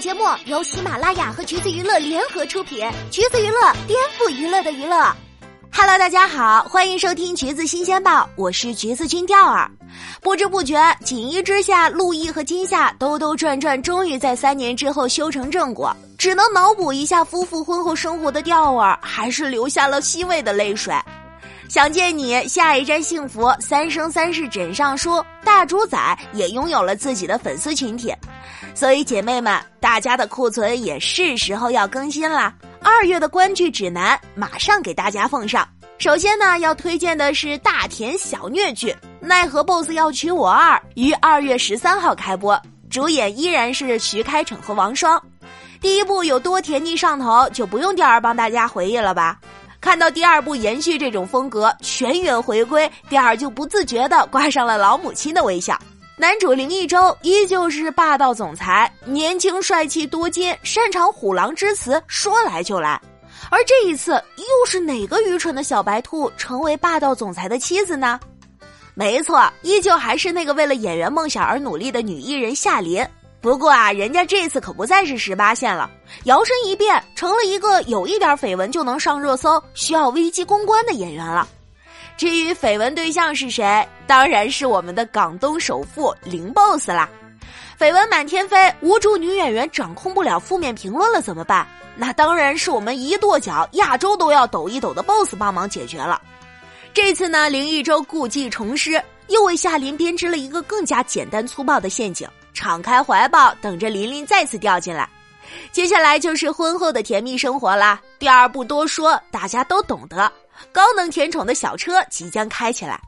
节目由喜马拉雅和橘子娱乐联合出品，橘子娱乐颠覆娱乐的娱乐。Hello，大家好，欢迎收听橘子新鲜报，我是橘子君钓儿。不知不觉，锦衣之下，陆毅和金夏兜兜转转，终于在三年之后修成正果。只能脑补一下夫妇婚后生活的调儿，还是流下了欣慰的泪水。想见你，下一站幸福，三生三世枕上书，大主宰也拥有了自己的粉丝群体。所以，姐妹们，大家的库存也是时候要更新啦。二月的观剧指南马上给大家奉上。首先呢，要推荐的是大甜小虐剧《奈何 BOSS 要娶我二》，于二月十三号开播，主演依然是徐开骋和王双。第一部有多甜腻上头，就不用第二帮大家回忆了吧？看到第二部延续这种风格，全员回归，第二就不自觉地挂上了老母亲的微笑。男主林一周依旧是霸道总裁，年轻帅气多金，擅长虎狼之词，说来就来。而这一次，又是哪个愚蠢的小白兔成为霸道总裁的妻子呢？没错，依旧还是那个为了演员梦想而努力的女艺人夏琳。不过啊，人家这次可不再是十八线了，摇身一变成了一个有一点绯闻就能上热搜、需要危机公关的演员了。至于绯闻对象是谁，当然是我们的港东首富林 boss 啦。绯闻满天飞，无助女演员掌控不了负面评论了怎么办？那当然是我们一跺脚，亚洲都要抖一抖的 boss 帮忙解决了。这次呢，林一周故技重施，又为夏琳编织了一个更加简单粗暴的陷阱，敞开怀抱等着琳琳再次掉进来。接下来就是婚后的甜蜜生活啦。第二不多说，大家都懂得。高能甜宠的小车即将开起来。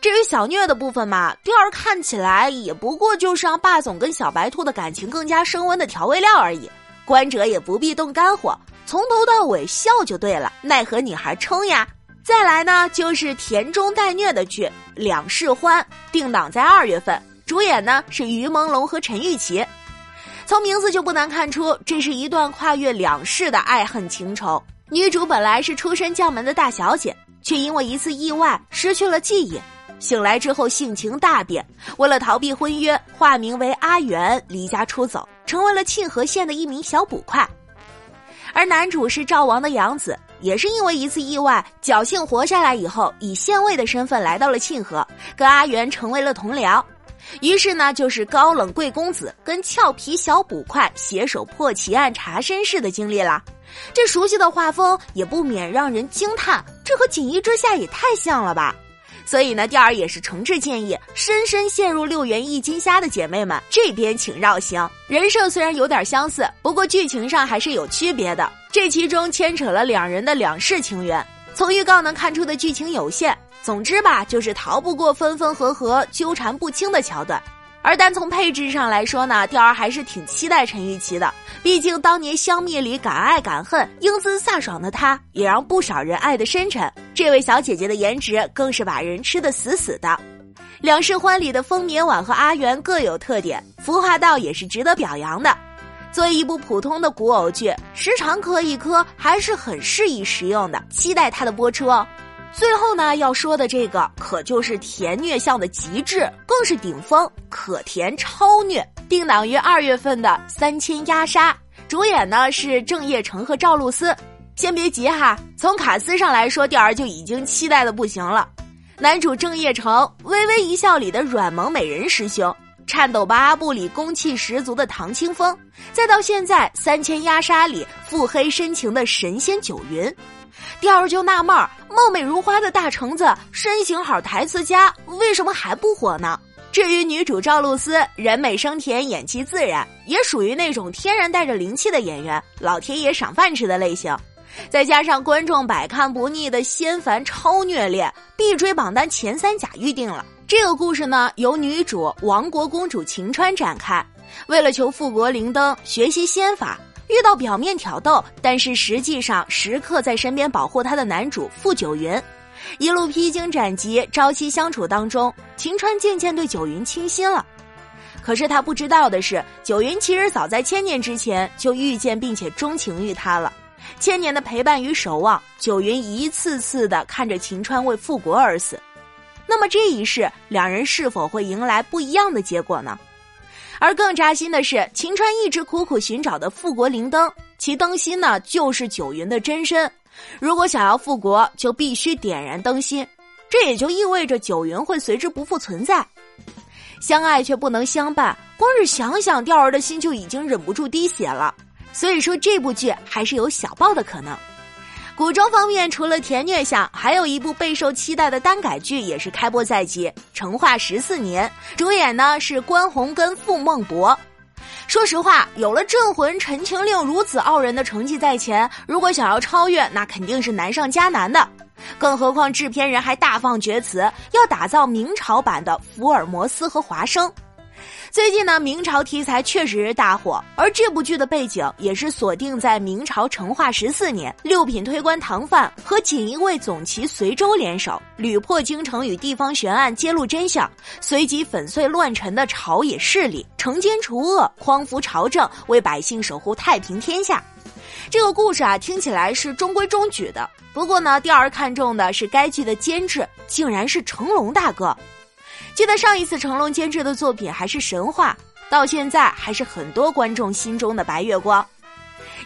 至于小虐的部分嘛，第二看起来也不过就是让霸总跟小白兔的感情更加升温的调味料而已。观者也不必动肝火，从头到尾笑就对了。奈何女孩冲呀！再来呢，就是甜中带虐的剧《两世欢》，定档在二月份，主演呢是于朦胧和陈钰琪。从名字就不难看出，这是一段跨越两世的爱恨情仇。女主本来是出身将门的大小姐，却因为一次意外失去了记忆。醒来之后性情大变，为了逃避婚约，化名为阿元离家出走，成为了沁河县的一名小捕快。而男主是赵王的养子，也是因为一次意外侥幸活下来以后，以县尉的身份来到了沁河，跟阿元成为了同僚。于是呢，就是高冷贵公子跟俏皮小捕快携手破奇案、查身世的经历啦。这熟悉的画风也不免让人惊叹，这和《锦衣之下》也太像了吧！所以呢，第二也是诚挚建议，深深陷入六元一金虾的姐妹们，这边请绕行。人设虽然有点相似，不过剧情上还是有区别的。这其中牵扯了两人的两世情缘，从预告能看出的剧情有限。总之吧，就是逃不过分分合合、纠缠不清的桥段。而单从配置上来说呢，钓儿还是挺期待陈钰琪的。毕竟当年《香蜜》里敢爱敢恨、英姿飒爽的她，也让不少人爱得深沉。这位小姐姐的颜值更是把人吃得死死的。《两世欢》里的风眠晚和阿元各有特点，服化道也是值得表扬的。作为一部普通的古偶剧，时长磕一磕还是很适宜食用的。期待它的播出哦。最后呢，要说的这个可就是甜虐向的极致，更是顶峰，可甜超虐，定档于二月份的《三千鸦杀》，主演呢是郑业成和赵露思。先别急哈，从卡斯上来说，调儿就已经期待的不行了。男主郑业成，《微微一笑》里的软萌美人师兄，《颤抖吧阿布》里攻气十足的唐清风，再到现在《三千鸦杀》里腹黑深情的神仙九云。第二就纳闷儿，貌美如花的大橙子，身形好，台词佳，为什么还不火呢？至于女主赵露思，人美声甜，演技自然，也属于那种天然带着灵气的演员，老天爷赏饭吃的类型。再加上观众百看不腻的仙凡超虐恋，必追榜单前三甲预定了。这个故事呢，由女主亡国公主晴川展开，为了求复国灵灯，学习仙法。遇到表面挑逗，但是实际上时刻在身边保护他的男主傅九云，一路披荆斩棘，朝夕相处当中，晴川渐渐对九云倾心了。可是他不知道的是，九云其实早在千年之前就遇见并且钟情于他了。千年的陪伴与守望，九云一次次的看着晴川为复国而死。那么这一世，两人是否会迎来不一样的结果呢？而更扎心的是，秦川一直苦苦寻找的富国灵灯，其灯芯呢就是九云的真身。如果想要复国，就必须点燃灯芯，这也就意味着九云会随之不复存在。相爱却不能相伴，光是想想，钓儿的心就已经忍不住滴血了。所以说，这部剧还是有小爆的可能。古装方面，除了甜虐向，还有一部备受期待的耽改剧也是开播在即，《成化十四年》，主演呢是关宏跟傅孟博。说实话，有了《镇魂》《陈情令》如此傲人的成绩在前，如果想要超越，那肯定是难上加难的。更何况制片人还大放厥词，要打造明朝版的福尔摩斯和华生。最近呢，明朝题材确实大火，而这部剧的背景也是锁定在明朝成化十四年，六品推官唐范和锦衣卫总旗随州联手，屡破京城与地方悬案，揭露真相，随即粉碎乱臣的朝野势力，惩奸除恶，匡扶朝政，为百姓守护太平天下。这个故事啊，听起来是中规中矩的。不过呢，第二看重的是该剧的监制，竟然是成龙大哥。记得上一次成龙监制的作品还是《神话》，到现在还是很多观众心中的白月光。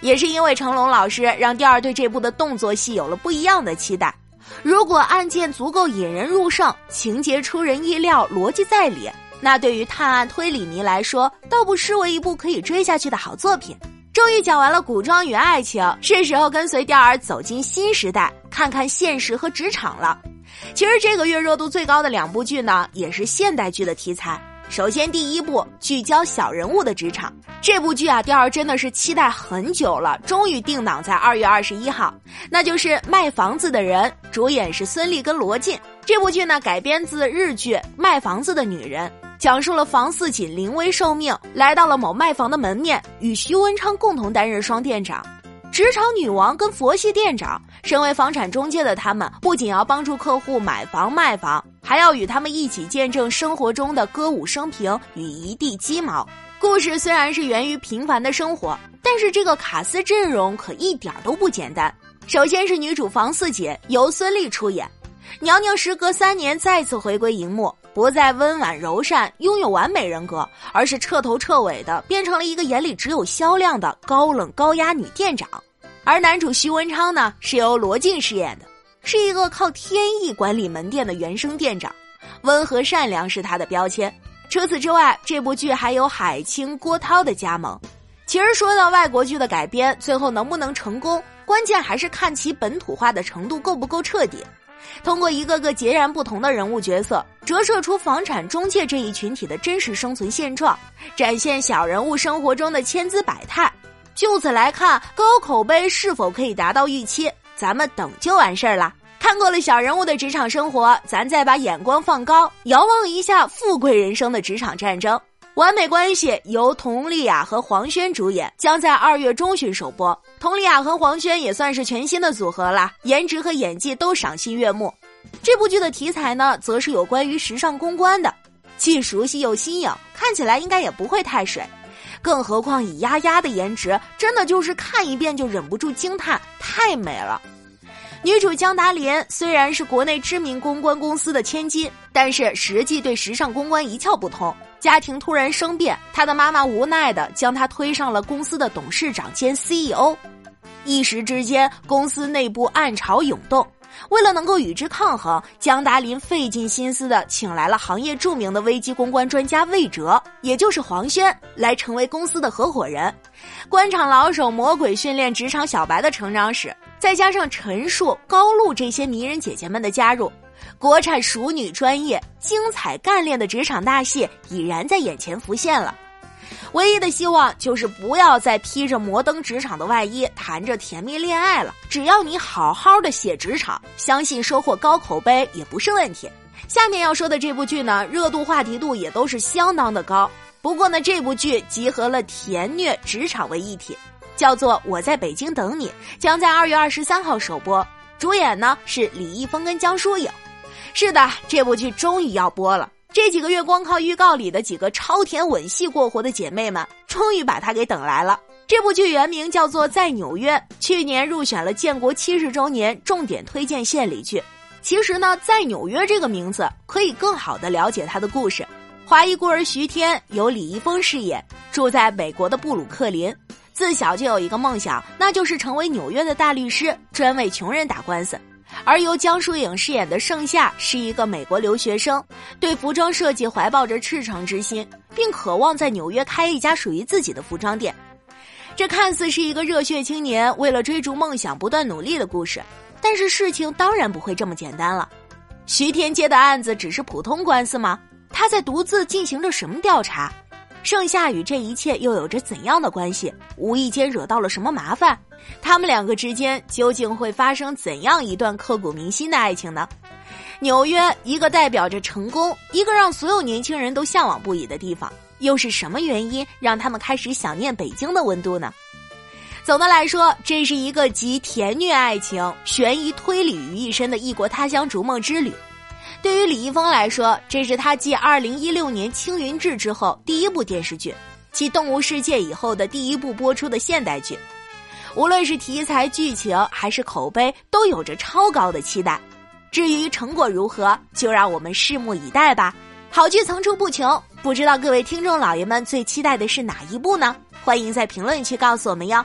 也是因为成龙老师，让第二对这部的动作戏有了不一样的期待。如果案件足够引人入胜，情节出人意料，逻辑在理，那对于探案推理迷来说，倒不失为一部可以追下去的好作品。终于讲完了古装与爱情，是时候跟随钓儿走进新时代，看看现实和职场了。其实这个月热度最高的两部剧呢，也是现代剧的题材。首先，第一部聚焦小人物的职场，这部剧啊，第二真的是期待很久了，终于定档在二月二十一号。那就是《卖房子的人》，主演是孙俪跟罗晋。这部剧呢，改编自日剧《卖房子的女人》，讲述了房似锦临危受命，来到了某卖房的门面，与徐文昌共同担任双店长。职场女王跟佛系店长，身为房产中介的他们，不仅要帮助客户买房卖房，还要与他们一起见证生活中的歌舞升平与一地鸡毛。故事虽然是源于平凡的生活，但是这个卡司阵容可一点都不简单。首先是女主房四姐，由孙俪出演，娘娘时隔三年再次回归荧幕，不再温婉柔善，拥有完美人格，而是彻头彻尾的变成了一个眼里只有销量的高冷高压女店长。而男主徐文昌呢，是由罗晋饰演的，是一个靠天意管理门店的原生店长，温和善良是他的标签。除此之外，这部剧还有海清、郭涛的加盟。其实说到外国剧的改编，最后能不能成功，关键还是看其本土化的程度够不够彻底。通过一个个截然不同的人物角色，折射出房产中介这一群体的真实生存现状，展现小人物生活中的千姿百态。就此来看，高口碑是否可以达到预期，咱们等就完事儿了。看过了小人物的职场生活，咱再把眼光放高，遥望一下富贵人生的职场战争。完美关系由佟丽娅和黄轩主演，将在二月中旬首播。佟丽娅和黄轩也算是全新的组合了，颜值和演技都赏心悦目。这部剧的题材呢，则是有关于时尚公关的，既熟悉又新颖，看起来应该也不会太水。更何况以丫丫的颜值，真的就是看一遍就忍不住惊叹，太美了。女主江达林虽然是国内知名公关公司的千金，但是实际对时尚公关一窍不通。家庭突然生变，她的妈妈无奈的将她推上了公司的董事长兼 CEO，一时之间公司内部暗潮涌动。为了能够与之抗衡，江达林费尽心思的请来了行业著名的危机公关专家魏哲，也就是黄轩，来成为公司的合伙人。官场老手魔鬼训练职场小白的成长史，再加上陈数、高露这些迷人姐姐们的加入，国产熟女专业、精彩干练的职场大戏已然在眼前浮现了。唯一的希望就是不要再披着摩登职场的外衣谈着甜蜜恋爱了。只要你好好的写职场，相信收获高口碑也不是问题。下面要说的这部剧呢，热度话题度也都是相当的高。不过呢，这部剧集合了甜虐职场为一体，叫做《我在北京等你》，将在二月二十三号首播。主演呢是李易峰跟江疏影。是的，这部剧终于要播了。这几个月光靠预告里的几个超甜吻戏过活的姐妹们，终于把它给等来了。这部剧原名叫做《在纽约》，去年入选了建国七十周年重点推荐献礼剧。其实呢，《在纽约》这个名字可以更好的了解它的故事。华裔孤儿徐天由李易峰饰演，住在美国的布鲁克林，自小就有一个梦想，那就是成为纽约的大律师，专为穷人打官司。而由江疏影饰演的盛夏是一个美国留学生，对服装设计怀抱着赤诚之心，并渴望在纽约开一家属于自己的服装店。这看似是一个热血青年为了追逐梦想不断努力的故事，但是事情当然不会这么简单了。徐天接的案子只是普通官司吗？他在独自进行着什么调查？盛夏与这一切又有着怎样的关系？无意间惹到了什么麻烦？他们两个之间究竟会发生怎样一段刻骨铭心的爱情呢？纽约，一个代表着成功，一个让所有年轻人都向往不已的地方，又是什么原因让他们开始想念北京的温度呢？总的来说，这是一个集甜虐爱情、悬疑推理于一身的异国他乡逐梦之旅。对于李易峰来说，这是他继二零一六年《青云志》之后第一部电视剧，继《动物世界》以后的第一部播出的现代剧。无论是题材、剧情还是口碑，都有着超高的期待。至于成果如何，就让我们拭目以待吧。好剧层出不穷，不知道各位听众老爷们最期待的是哪一部呢？欢迎在评论区告诉我们哟。